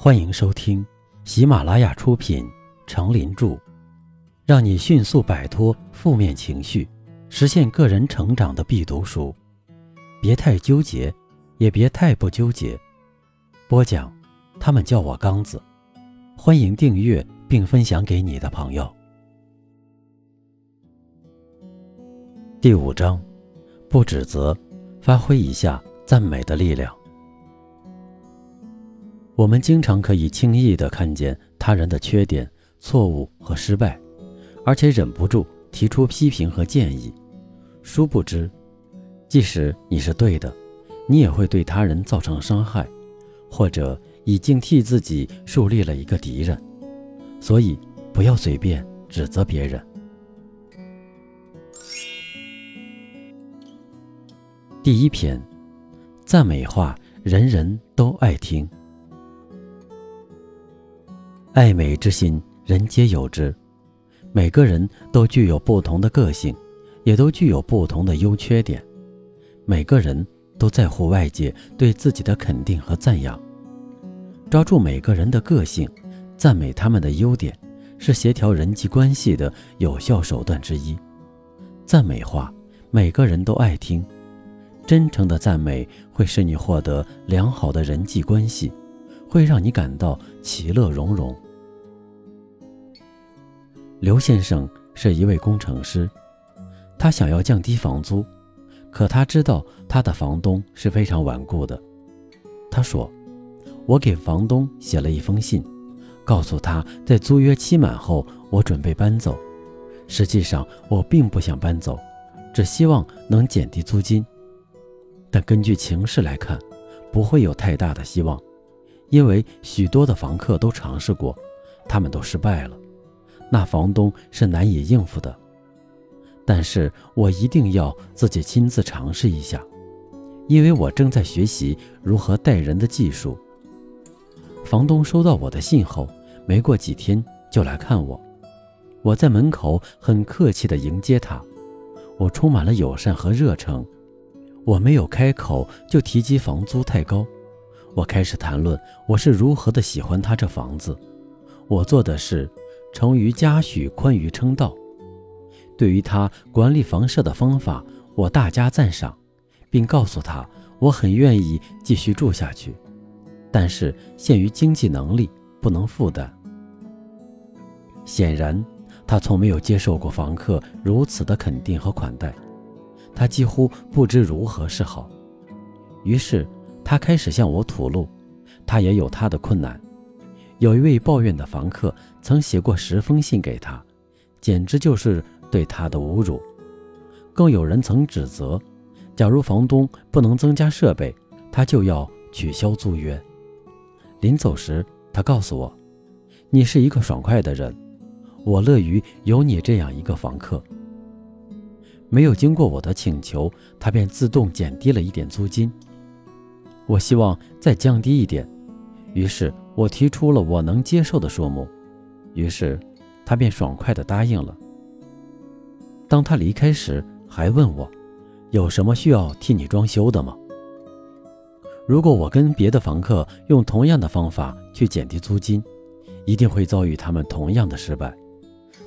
欢迎收听喜马拉雅出品《成林著》，让你迅速摆脱负面情绪，实现个人成长的必读书。别太纠结，也别太不纠结。播讲，他们叫我刚子。欢迎订阅并分享给你的朋友。第五章，不指责，发挥一下赞美的力量。我们经常可以轻易地看见他人的缺点、错误和失败，而且忍不住提出批评和建议。殊不知，即使你是对的，你也会对他人造成伤害，或者已经替自己树立了一个敌人。所以，不要随便指责别人。第一篇，赞美话，人人都爱听。爱美之心，人皆有之。每个人都具有不同的个性，也都具有不同的优缺点。每个人都在乎外界对自己的肯定和赞扬。抓住每个人的个性，赞美他们的优点，是协调人际关系的有效手段之一。赞美话，每个人都爱听。真诚的赞美会使你获得良好的人际关系，会让你感到其乐融融。刘先生是一位工程师，他想要降低房租，可他知道他的房东是非常顽固的。他说：“我给房东写了一封信，告诉他在租约期满后我准备搬走。实际上我并不想搬走，只希望能减低租金。但根据情势来看，不会有太大的希望，因为许多的房客都尝试过，他们都失败了。”那房东是难以应付的，但是我一定要自己亲自尝试一下，因为我正在学习如何待人的技术。房东收到我的信后，没过几天就来看我，我在门口很客气地迎接他，我充满了友善和热诚。我没有开口就提及房租太高，我开始谈论我是如何的喜欢他这房子，我做的是。成于嘉许，宽于称道。对于他管理房舍的方法，我大加赞赏，并告诉他我很愿意继续住下去，但是限于经济能力不能负担。显然，他从没有接受过房客如此的肯定和款待，他几乎不知如何是好。于是，他开始向我吐露，他也有他的困难。有一位抱怨的房客曾写过十封信给他，简直就是对他的侮辱。更有人曾指责，假如房东不能增加设备，他就要取消租约。临走时，他告诉我：“你是一个爽快的人，我乐于有你这样一个房客。”没有经过我的请求，他便自动减低了一点租金。我希望再降低一点，于是。我提出了我能接受的数目，于是他便爽快地答应了。当他离开时，还问我有什么需要替你装修的吗？如果我跟别的房客用同样的方法去减低租金，一定会遭遇他们同样的失败。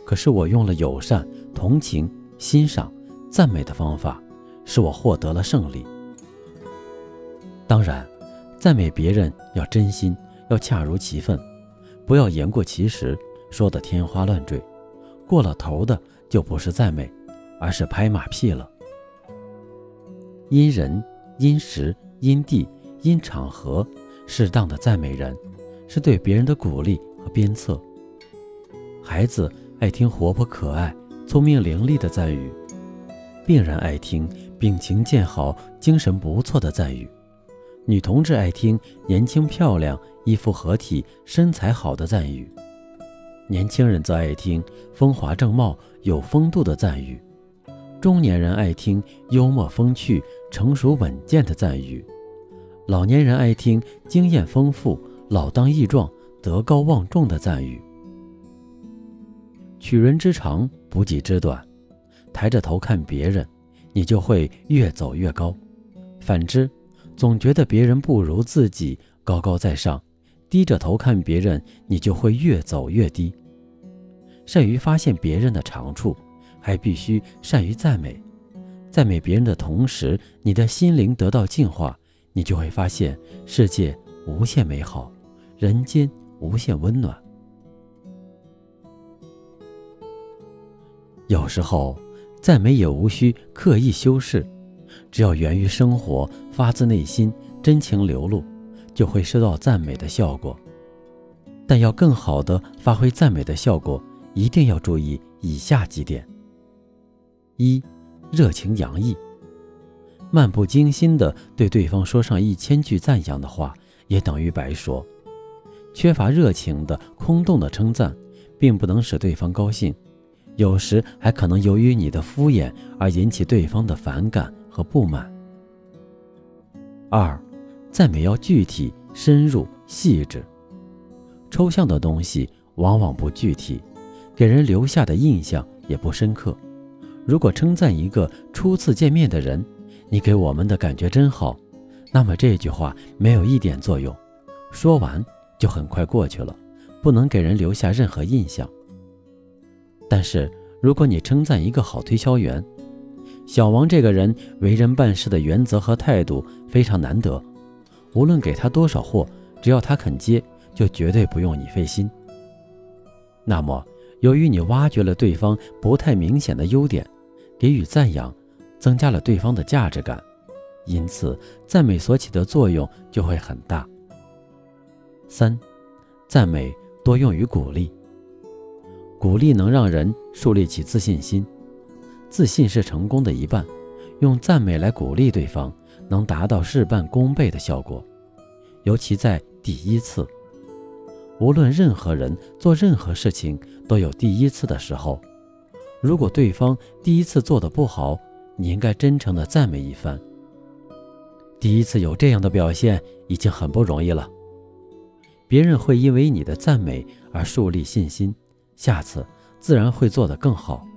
可是我用了友善、同情、欣赏、赞美的方法，使我获得了胜利。当然，赞美别人要真心。要恰如其分，不要言过其实，说的天花乱坠。过了头的就不是赞美，而是拍马屁了。因人、因时、因地、因场合，适当的赞美人，是对别人的鼓励和鞭策。孩子爱听活泼可爱、聪明伶俐的赞誉；病人爱听病情见好、精神不错的赞誉；女同志爱听年轻漂亮。衣服合体、身材好的赞誉，年轻人则爱听风华正茂、有风度的赞誉；中年人爱听幽默风趣、成熟稳健的赞誉；老年人爱听经验丰富、老当益壮、德高望重的赞誉。取人之长，补己之短，抬着头看别人，你就会越走越高；反之，总觉得别人不如自己，高高在上。低着头看别人，你就会越走越低。善于发现别人的长处，还必须善于赞美。赞美别人的同时，你的心灵得到净化，你就会发现世界无限美好，人间无限温暖。有时候，赞美也无需刻意修饰，只要源于生活，发自内心，真情流露，就会收到赞美的效果。但要更好的发挥赞美的效果，一定要注意以下几点：一。热情洋溢，漫不经心地对对方说上一千句赞扬的话，也等于白说。缺乏热情的、空洞的称赞，并不能使对方高兴，有时还可能由于你的敷衍而引起对方的反感和不满。二，赞美要具体、深入、细致。抽象的东西往往不具体，给人留下的印象也不深刻。如果称赞一个初次见面的人，你给我们的感觉真好，那么这句话没有一点作用，说完就很快过去了，不能给人留下任何印象。但是如果你称赞一个好推销员，小王这个人为人办事的原则和态度非常难得，无论给他多少货，只要他肯接，就绝对不用你费心。那么。由于你挖掘了对方不太明显的优点，给予赞扬，增加了对方的价值感，因此赞美所起的作用就会很大。三，赞美多用于鼓励，鼓励能让人树立起自信心，自信是成功的一半，用赞美来鼓励对方，能达到事半功倍的效果，尤其在第一次。无论任何人做任何事情都有第一次的时候，如果对方第一次做的不好，你应该真诚的赞美一番。第一次有这样的表现已经很不容易了，别人会因为你的赞美而树立信心，下次自然会做得更好。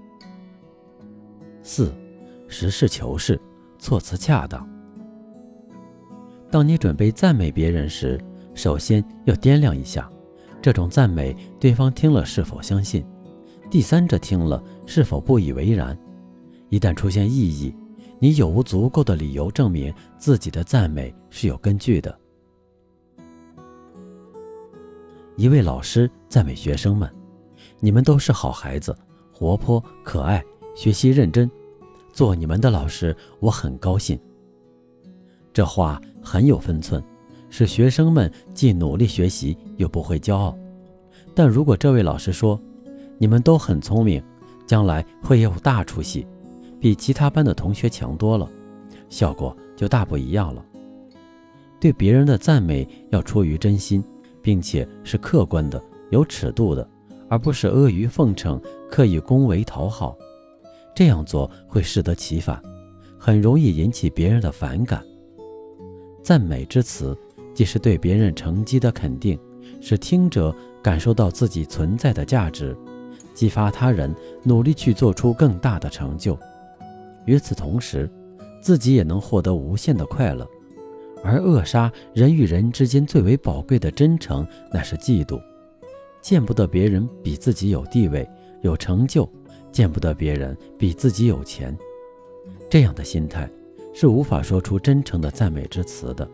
四，实事求是，措辞恰当。当你准备赞美别人时，首先要掂量一下。这种赞美，对方听了是否相信？第三者听了是否不以为然？一旦出现异议，你有无足够的理由证明自己的赞美是有根据的？一位老师赞美学生们：“你们都是好孩子，活泼可爱，学习认真。做你们的老师，我很高兴。”这话很有分寸。使学生们既努力学习又不会骄傲，但如果这位老师说：“你们都很聪明，将来会有大出息，比其他班的同学强多了”，效果就大不一样了。对别人的赞美要出于真心，并且是客观的、有尺度的，而不是阿谀奉承、刻意恭维讨好。这样做会适得其反，很容易引起别人的反感。赞美之词。既是对别人成绩的肯定，使听者感受到自己存在的价值，激发他人努力去做出更大的成就。与此同时，自己也能获得无限的快乐。而扼杀人与人之间最为宝贵的真诚，乃是嫉妒。见不得别人比自己有地位、有成就，见不得别人比自己有钱，这样的心态是无法说出真诚的赞美之词的。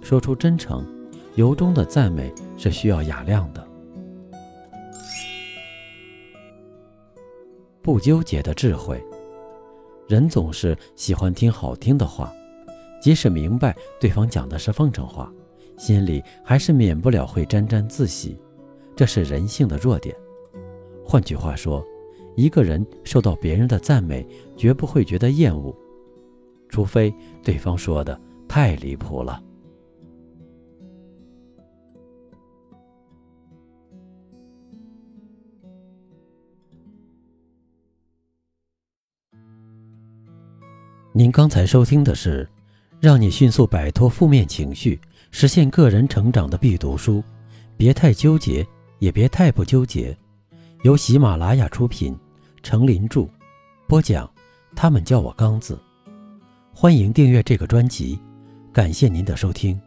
说出真诚、由衷的赞美是需要雅量的。不纠结的智慧，人总是喜欢听好听的话，即使明白对方讲的是奉承话，心里还是免不了会沾沾自喜，这是人性的弱点。换句话说，一个人受到别人的赞美，绝不会觉得厌恶，除非对方说的太离谱了。您刚才收听的是，让你迅速摆脱负面情绪，实现个人成长的必读书。别太纠结，也别太不纠结。由喜马拉雅出品，程林著，播讲。他们叫我刚子。欢迎订阅这个专辑，感谢您的收听。